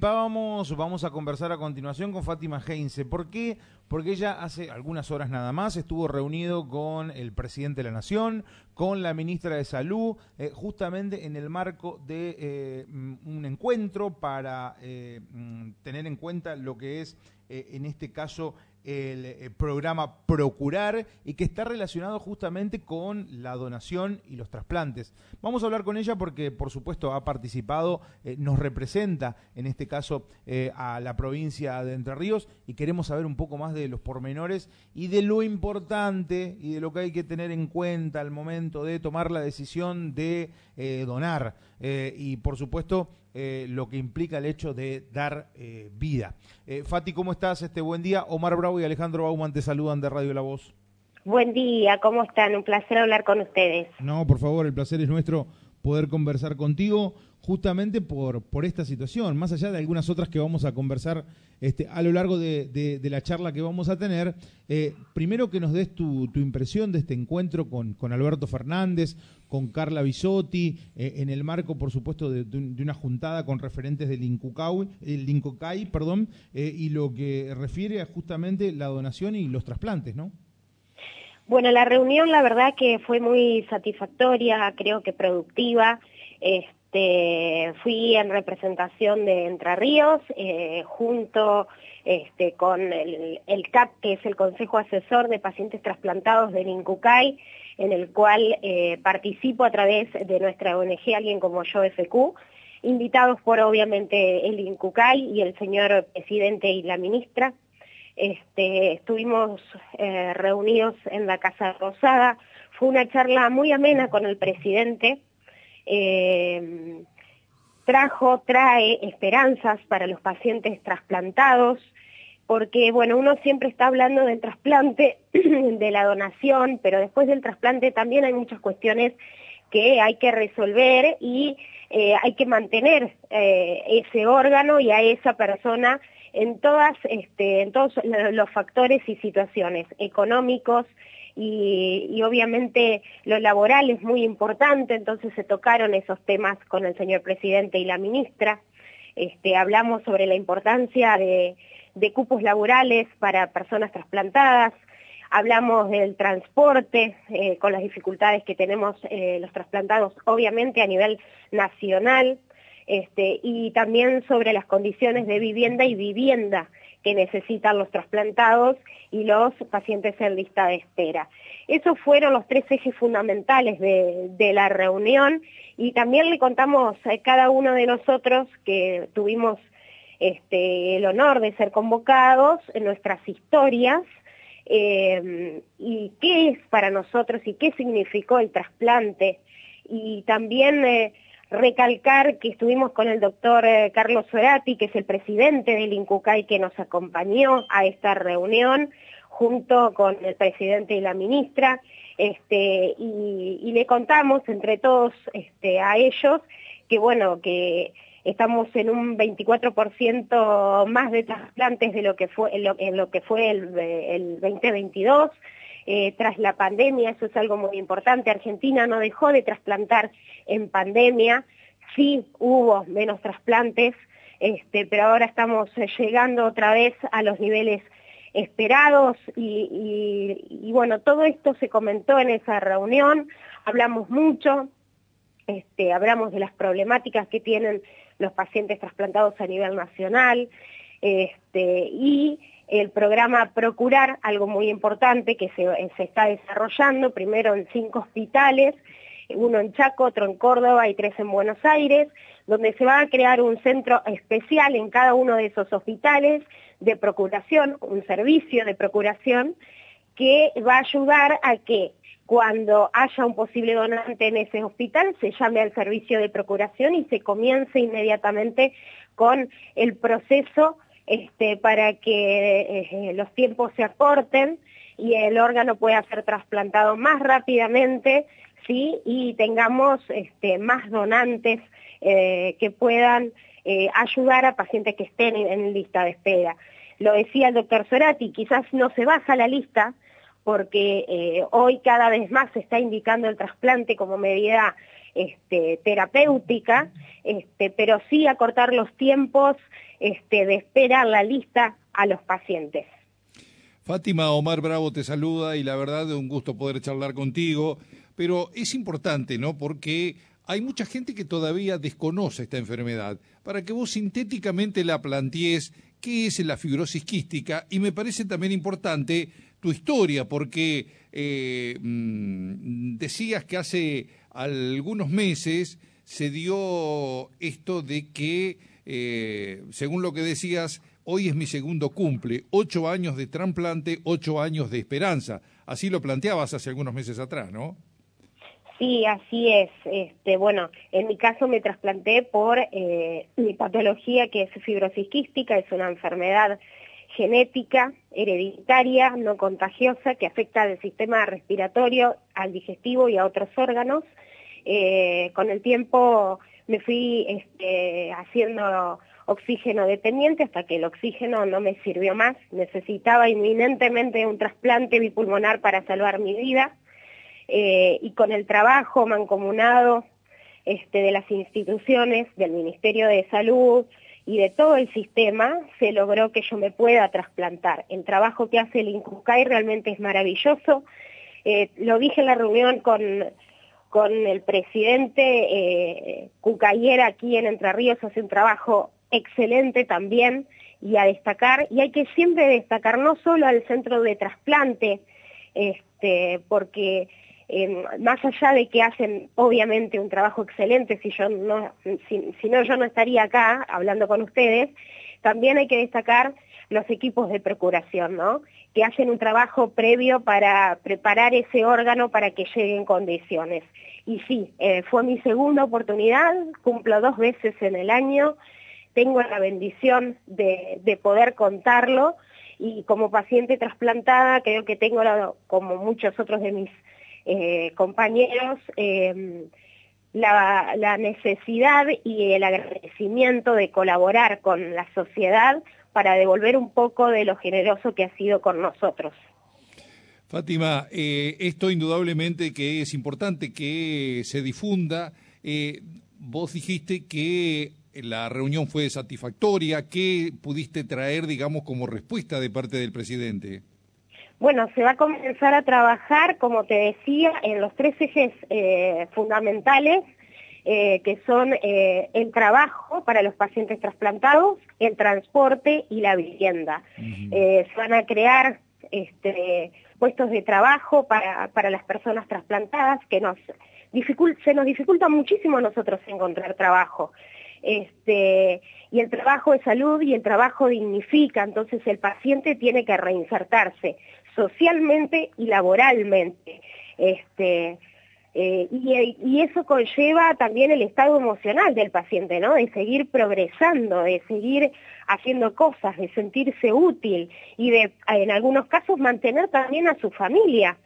vamos a conversar a continuación con Fátima Heinze. ¿Por qué? Porque ella hace algunas horas nada más estuvo reunido con el presidente de la Nación, con la ministra de Salud, eh, justamente en el marco de eh, un encuentro para eh, mm, tener en cuenta lo que es, en este caso, el, eh, programa Procurar y que está relacionado justamente con la donación y los trasplantes. Vamos a hablar con ella porque, por supuesto, ha participado, eh, nos representa en este caso eh, a la provincia de Entre Ríos y queremos saber un poco más de los pormenores y de lo importante y de lo que hay que tener en cuenta al momento de tomar la decisión de donar. Y, por supuesto, eh, lo que implica el hecho de dar eh, vida. Eh, Fati, ¿cómo estás? Este buen día. Omar Bravo y Alejandro Bauman te saludan de Radio La Voz. Buen día, ¿cómo están? Un placer hablar con ustedes. No, por favor, el placer es nuestro poder conversar contigo justamente por, por esta situación, más allá de algunas otras que vamos a conversar este, a lo largo de, la charla que vamos a tener. Eh, primero que nos des tu, impresión de este encuentro con, con Alberto Fernández, con Carla Bisotti, eh, en el marco, por supuesto, de, una juntada con referentes del Incucay, el Incocay, perdón, eh, y lo que refiere a justamente la donación y los trasplantes, ¿no? Bueno, la reunión la verdad que fue muy satisfactoria, creo que productiva. Este, fui en representación de Entre Ríos, eh, junto este, con el, CAP, que es el Consejo Asesor de Pacientes Trasplantados del INCUCAI, en el cual eh, participo a través de nuestra ONG Alguien como yo FQ, invitados por obviamente el INCUCAI y el señor presidente y la ministra. Este, estuvimos eh, reunidos en la Casa Rosada, fue una charla muy amena con el presidente, eh, trajo, trae esperanzas para los pacientes trasplantados, porque bueno, uno siempre está hablando del trasplante, de la donación, pero después del trasplante también hay muchas cuestiones que hay que resolver y eh, hay que mantener ese órgano y a esa persona en, todas, este, en todos los factores y situaciones económicos, y, obviamente lo laboral es muy importante, entonces se tocaron esos temas con el señor presidente y la ministra. Este, hablamos sobre la importancia de, cupos laborales para personas trasplantadas, hablamos del transporte, eh, con las dificultades que tenemos eh, los trasplantados, obviamente a nivel nacional, este, y también sobre las condiciones de vivienda y vivienda que necesitan los trasplantados y los pacientes en lista de espera. Esos fueron los tres ejes fundamentales de, la reunión y también le contamos a cada uno de nosotros que tuvimos este, el honor de ser convocados en nuestras historias eh, y qué es para nosotros y qué significó el trasplante y también eh, recalcar que estuvimos con el doctor eh, Carlos Sorati, que es el presidente del INCUCAI que nos acompañó a esta reunión, junto con el presidente y la ministra, este, y, le contamos entre todos este, a ellos que bueno, que estamos en un 24% más de trasplantes de lo que fue, en lo, que fue el, el 2022, eh, tras la pandemia, eso es algo muy importante. Argentina no dejó de trasplantar en pandemia, sí hubo menos trasplantes, este, pero ahora estamos llegando otra vez a los niveles esperados y, bueno, todo esto se comentó en esa reunión, hablamos mucho, este, hablamos de las problemáticas que tienen los pacientes trasplantados a nivel nacional este, y el programa Procurar, algo muy importante que se, está desarrollando, primero en cinco hospitales, uno en Chaco, otro en Córdoba y tres en Buenos Aires, donde se va a crear un centro especial en cada uno de esos hospitales de procuración, un servicio de procuración, que va a ayudar a que cuando haya un posible donante en ese hospital, se llame al servicio de procuración y se comience inmediatamente con el proceso este, para que eh, los tiempos se acorten y el órgano pueda ser trasplantado más rápidamente ¿sí? y tengamos este, más donantes eh, que puedan eh, ayudar a pacientes que estén en, lista de espera. Lo decía el doctor Sorati, quizás no se baja la lista porque hoy cada vez más se está indicando el trasplante como medida este, terapéutica, este, pero sí acortar los tiempos este, de espera en la lista a los pacientes. Fátima Omar Bravo te saluda y la verdad es un gusto poder charlar contigo, pero es importante, ¿no? Porque hay mucha gente que todavía desconoce esta enfermedad. Para que vos sintéticamente la plantees, ¿qué es la fibrosis quística? Y me parece también importante tu historia, porque eh, mm, decías que hace algunos meses se dio esto de que, eh, según lo que decías, hoy es mi segundo cumple, ocho años de trasplante, ocho años de esperanza. Así lo planteabas hace algunos meses atrás, ¿no? Sí, así es. Este, bueno, en mi caso me trasplanté por eh, mi patología que es fibrosis quística, es una enfermedad genética, hereditaria, no contagiosa, que afecta al sistema respiratorio, al digestivo y a otros órganos. Eh, con el tiempo me fui este, haciendo oxígeno dependiente hasta que el oxígeno no me sirvió más. Necesitaba inminentemente un trasplante bipulmonar para salvar mi vida. Eh, y con el trabajo mancomunado este, de las instituciones, del Ministerio de Salud, y de todo el sistema se logró que yo me pueda trasplantar. El trabajo que hace el INCUCAI realmente es maravilloso. Eh, lo dije en la reunión con, con el presidente eh, Cucayera aquí en Entre Ríos, hace un trabajo excelente también y a destacar, y hay que siempre destacar no solo al centro de trasplante, este, porque más allá de que hacen obviamente un trabajo excelente, si, yo no, si, no yo no estaría acá hablando con ustedes, también hay que destacar los equipos de procuración, ¿no? que hacen un trabajo previo para preparar ese órgano para que llegue en condiciones. Y sí, eh, fue mi segunda oportunidad, cumplo dos veces en el año, tengo la bendición de, de poder contarlo y como paciente trasplantada creo que tengo, como muchos otros de mis eh, compañeros eh, la, necesidad y el agradecimiento de colaborar con la sociedad para devolver un poco de lo generoso que ha sido con nosotros. Fátima, eh, esto indudablemente que es importante que se difunda. vos dijiste que la reunión fue satisfactoria. ¿Qué pudiste traer, digamos, como respuesta de parte del presidente? Bueno, se va a comenzar a trabajar, como te decía, en los tres ejes eh, fundamentales, eh, que son eh, el trabajo para los pacientes trasplantados, el transporte y la vivienda. se van a crear este, puestos de trabajo para, para las personas trasplantadas, que nos se nos dificulta muchísimo a nosotros encontrar trabajo. Este, y el trabajo es salud y el trabajo dignifica, entonces el paciente tiene que reinsertarse socialmente y laboralmente. Este, eh, y, eso conlleva también el estado emocional del paciente, ¿no? De seguir progresando, de seguir haciendo cosas, de sentirse útil y de, en algunos casos, mantener también a su familia.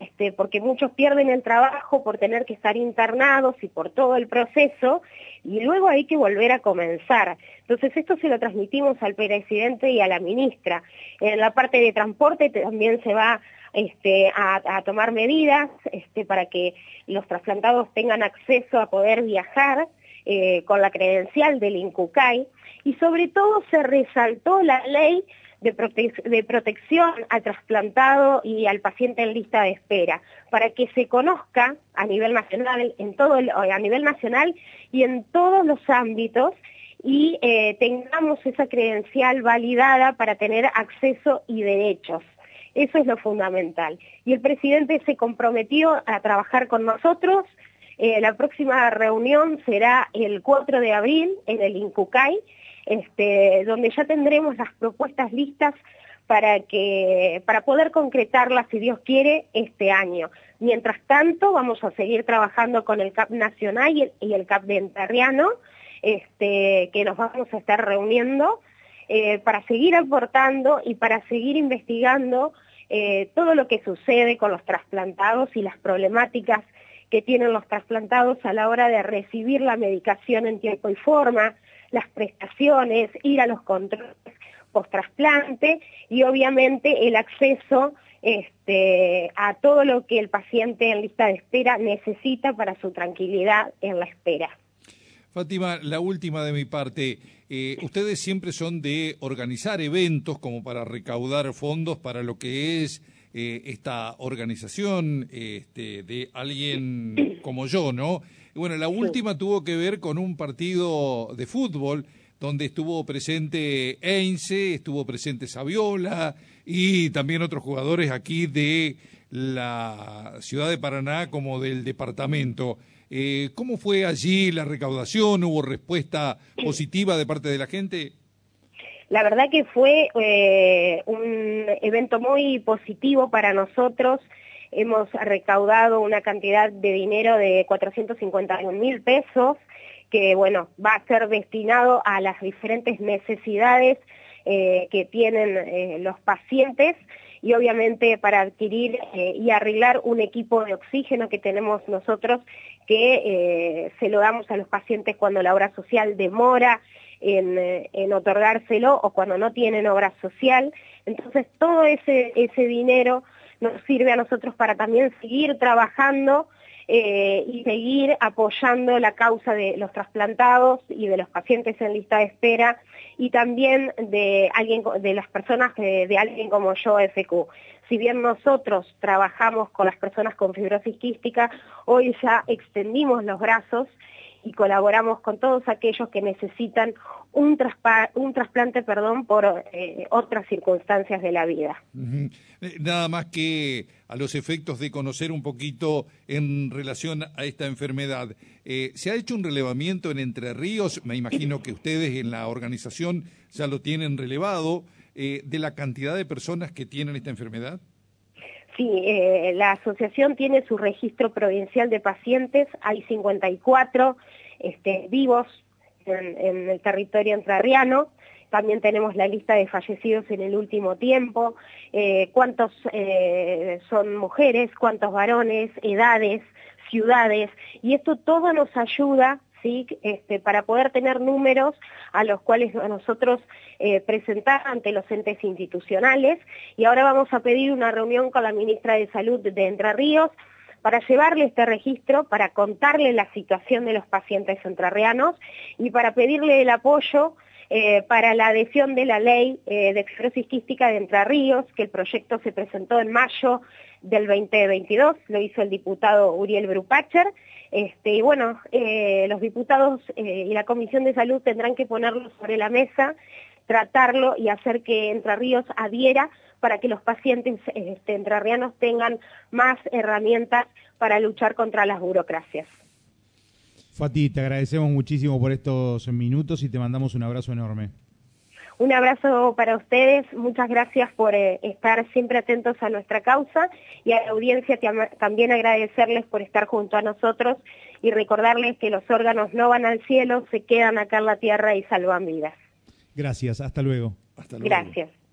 Este, porque muchos pierden el trabajo por tener que estar internados y por todo el proceso, y luego hay que volver a comenzar. Entonces esto se lo transmitimos al presidente y a la ministra. En la parte de transporte también se va este, a, tomar medidas este, para que los trasplantados tengan acceso a poder viajar eh, con la credencial del INCUCAI y sobre todo se resaltó la ley de, protección al trasplantado y al paciente en lista de espera, para que se conozca a nivel nacional, en todo a nivel nacional y en todos los ámbitos y eh, tengamos esa credencial validada para tener acceso y derechos. Eso es lo fundamental. Y el presidente se comprometió a trabajar con nosotros. Eh, la próxima reunión será el 4 de abril en el INCUCAI este, donde ya tendremos las propuestas listas para, que, para poder concretarlas, si Dios quiere, este año. Mientras tanto, vamos a seguir trabajando con el CAP Nacional y el, CAP de este, que nos vamos a estar reuniendo eh, para seguir aportando y para seguir investigando eh, todo lo que sucede con los trasplantados y las problemáticas que tienen los trasplantados a la hora de recibir la medicación en tiempo y forma, las prestaciones, ir a los controles post-trasplante y obviamente el acceso este, a todo lo que el paciente en lista de espera necesita para su tranquilidad en la espera. Fátima, la última de mi parte. Eh, ustedes siempre son de organizar eventos como para recaudar fondos para lo que es eh, esta organización este, de alguien como yo, ¿no? Bueno, la última tuvo que ver con un partido de fútbol donde estuvo presente Einse, estuvo presente Saviola y también otros jugadores aquí de la ciudad de Paraná como del departamento. Eh, ¿Cómo fue allí la recaudación? ¿Hubo respuesta positiva de parte de la gente? La verdad que fue eh, un evento muy positivo para nosotros. Hemos recaudado una cantidad de dinero de 451 mil pesos que bueno, va a ser destinado a las diferentes necesidades eh, que tienen eh, los pacientes y obviamente para adquirir eh, y arreglar un equipo de oxígeno que tenemos nosotros que se lo damos a los pacientes cuando la obra social demora en, en, otorgárselo o cuando no tienen obra social. Entonces todo ese, ese dinero nos sirve a nosotros para también seguir trabajando eh, y seguir apoyando la causa de los trasplantados y de los pacientes en lista de espera y también de alguien de las personas de, de alguien como yo FQ. Si bien nosotros trabajamos con las personas con fibrosis quística, hoy ya extendimos los brazos y colaboramos con todos aquellos que necesitan un, un trasplante perdón, por eh, otras circunstancias de la vida. Eh, nada más que a los efectos de conocer un poquito en relación a esta enfermedad. Eh, ¿Se ha hecho un relevamiento en Entre Ríos? Me imagino que ustedes en la organización ya lo tienen relevado, de la cantidad de personas que tienen esta enfermedad. Sí, eh, la asociación tiene su registro provincial de pacientes, hay 54 este, vivos en, el territorio entrerriano, también tenemos la lista de fallecidos en el último tiempo, eh, cuántos eh, son mujeres, cuántos varones, edades, ciudades, y esto todo nos ayuda este, para poder tener números a los cuales nosotros eh, presentar ante los entes institucionales. Y ahora vamos a pedir una reunión con la ministra de Salud de Entre Ríos para llevarle este registro, para contarle la situación de los pacientes entrerrianos y para pedirle el apoyo eh, para la adhesión de la ley eh, de esclerosis quística de Entre Ríos, que el proyecto se presentó en mayo del 2022, lo hizo el diputado Uriel Brupacher, este, y bueno, eh, los diputados y la Comisión de Salud tendrán que ponerlo sobre la mesa, tratarlo y hacer que Entre Ríos adhiera para que los pacientes este, entrerrianos tengan más herramientas para luchar contra las burocracias. Fati, te agradecemos muchísimo por estos minutos y te mandamos un abrazo enorme. Un abrazo para ustedes, muchas gracias por eh, estar siempre atentos a nuestra causa y a la audiencia también agradecerles por estar junto a nosotros y recordarles que los órganos no van al cielo, se quedan acá en la tierra y salvan vidas. Gracias, hasta luego. Hasta luego. Gracias.